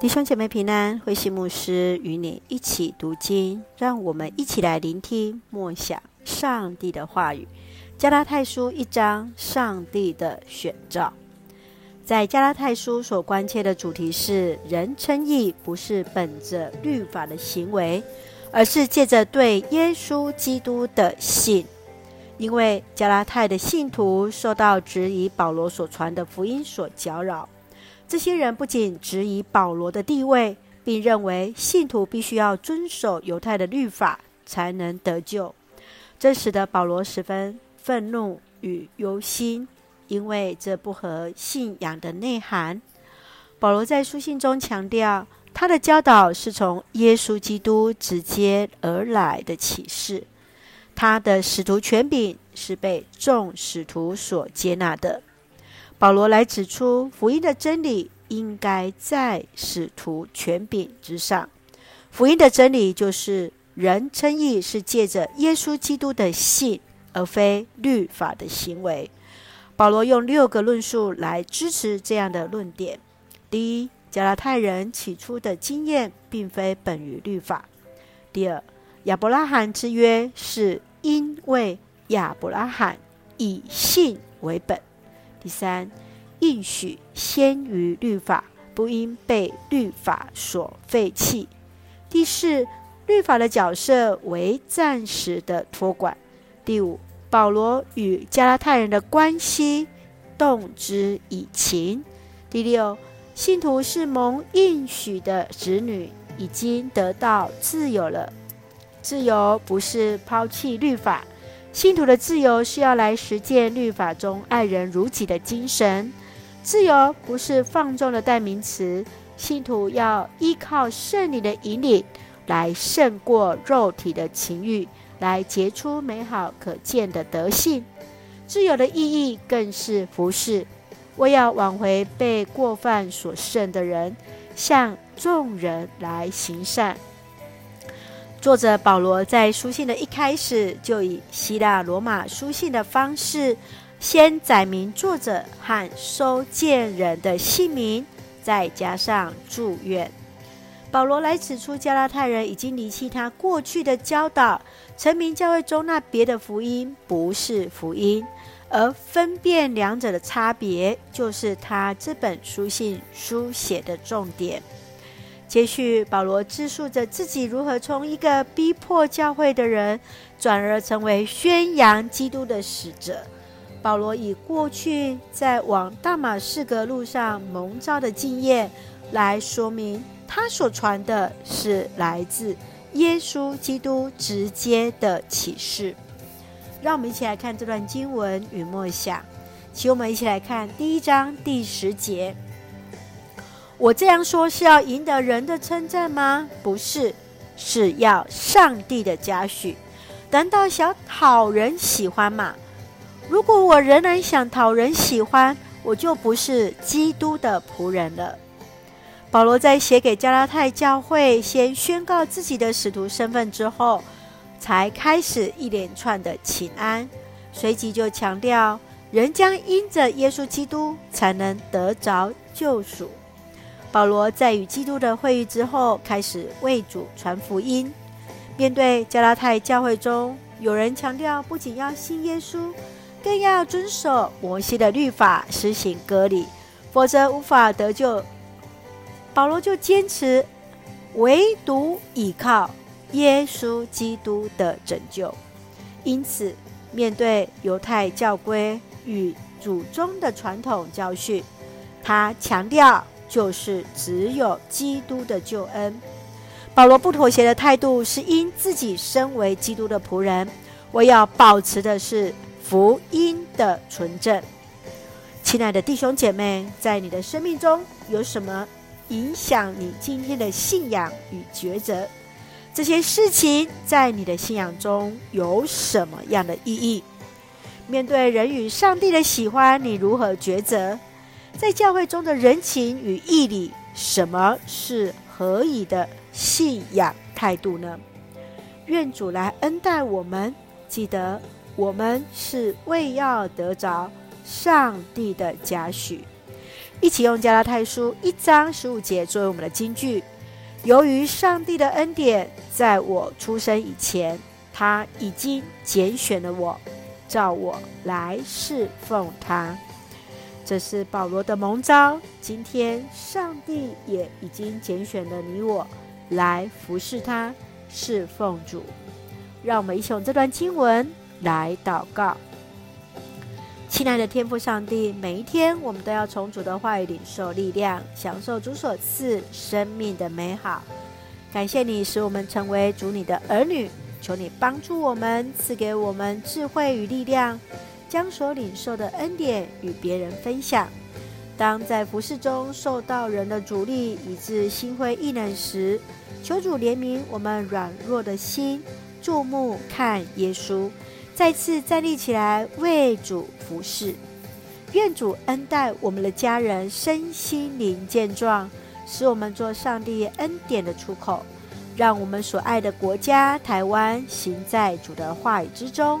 弟兄姐妹平安，慧馨牧师与你一起读经，让我们一起来聆听默想上帝的话语。加拉太书一章，上帝的选召。在加拉太书所关切的主题是：人称义不是本着律法的行为，而是借着对耶稣基督的信。因为加拉太的信徒受到质疑保罗所传的福音所搅扰。这些人不仅质疑保罗的地位，并认为信徒必须要遵守犹太的律法才能得救，这使得保罗十分愤怒与忧心，因为这不合信仰的内涵。保罗在书信中强调，他的教导是从耶稣基督直接而来的启示，他的使徒权柄是被众使徒所接纳的。保罗来指出，福音的真理应该在使徒权柄之上。福音的真理就是人称义是借着耶稣基督的信，而非律法的行为。保罗用六个论述来支持这样的论点：第一，加拉太人起初的经验并非本于律法；第二，亚伯拉罕之约是因为亚伯拉罕以信为本。第三，应许先于律法，不应被律法所废弃。第四，律法的角色为暂时的托管。第五，保罗与加拉太人的关系动之以情。第六，信徒是蒙应许的子女，已经得到自由了。自由不是抛弃律法。信徒的自由是要来实践律法中爱人如己的精神。自由不是放纵的代名词。信徒要依靠圣灵的引领，来胜过肉体的情欲，来结出美好可见的德性。自由的意义更是服事，为要挽回被过犯所胜的人，向众人来行善。作者保罗在书信的一开始，就以希腊罗马书信的方式，先载明作者和收件人的姓名，再加上祝愿。保罗来指出，加拉太人已经离弃他过去的教导，成名教会中那别的福音不是福音，而分辨两者的差别，就是他这本书信书写的重点。接续，保罗自述着自己如何从一个逼迫教会的人，转而成为宣扬基督的使者。保罗以过去在往大马士革路上蒙召的经验，来说明他所传的是来自耶稣基督直接的启示。让我们一起来看这段经文与默想，请我们一起来看第一章第十节。我这样说是要赢得人的称赞吗？不是，是要上帝的嘉许。难道想讨人喜欢吗？如果我仍然想讨人喜欢，我就不是基督的仆人了。保罗在写给加拉太教会，先宣告自己的使徒身份之后，才开始一连串的请安，随即就强调，人将因着耶稣基督才能得着救赎。保罗在与基督的会晤之后，开始为主传福音。面对加拉太教会中有人强调，不仅要信耶稣，更要遵守摩西的律法，实行割礼，否则无法得救。保罗就坚持，唯独倚靠耶稣基督的拯救。因此，面对犹太教规与祖宗的传统教训，他强调。就是只有基督的救恩。保罗不妥协的态度，是因自己身为基督的仆人，我要保持的是福音的纯正。亲爱的弟兄姐妹，在你的生命中有什么影响你今天的信仰与抉择？这些事情在你的信仰中有什么样的意义？面对人与上帝的喜欢，你如何抉择？在教会中的人情与义理，什么是何以的信仰态度呢？愿主来恩待我们，记得我们是为要得着上帝的嘉许。一起用加拉太书一章十五节作为我们的金句。由于上帝的恩典，在我出生以前，他已经拣选了我，召我来侍奉他。这是保罗的蒙召。今天，上帝也已经拣选了你我，来服侍他，侍奉主。让我们一起用这段经文来祷告。亲爱的天父上帝，每一天我们都要从主的话语领受力量，享受主所赐生命的美好。感谢你使我们成为主你的儿女，求你帮助我们，赐给我们智慧与力量，将所领受的恩典与别人分享。当在服事中受到人的阻力，以致心灰意冷时，求主怜悯我们软弱的心，注目看耶稣。再次站立起来为主服侍，愿主恩待我们的家人身心灵健壮，使我们做上帝恩典的出口，让我们所爱的国家台湾行在主的话语之中。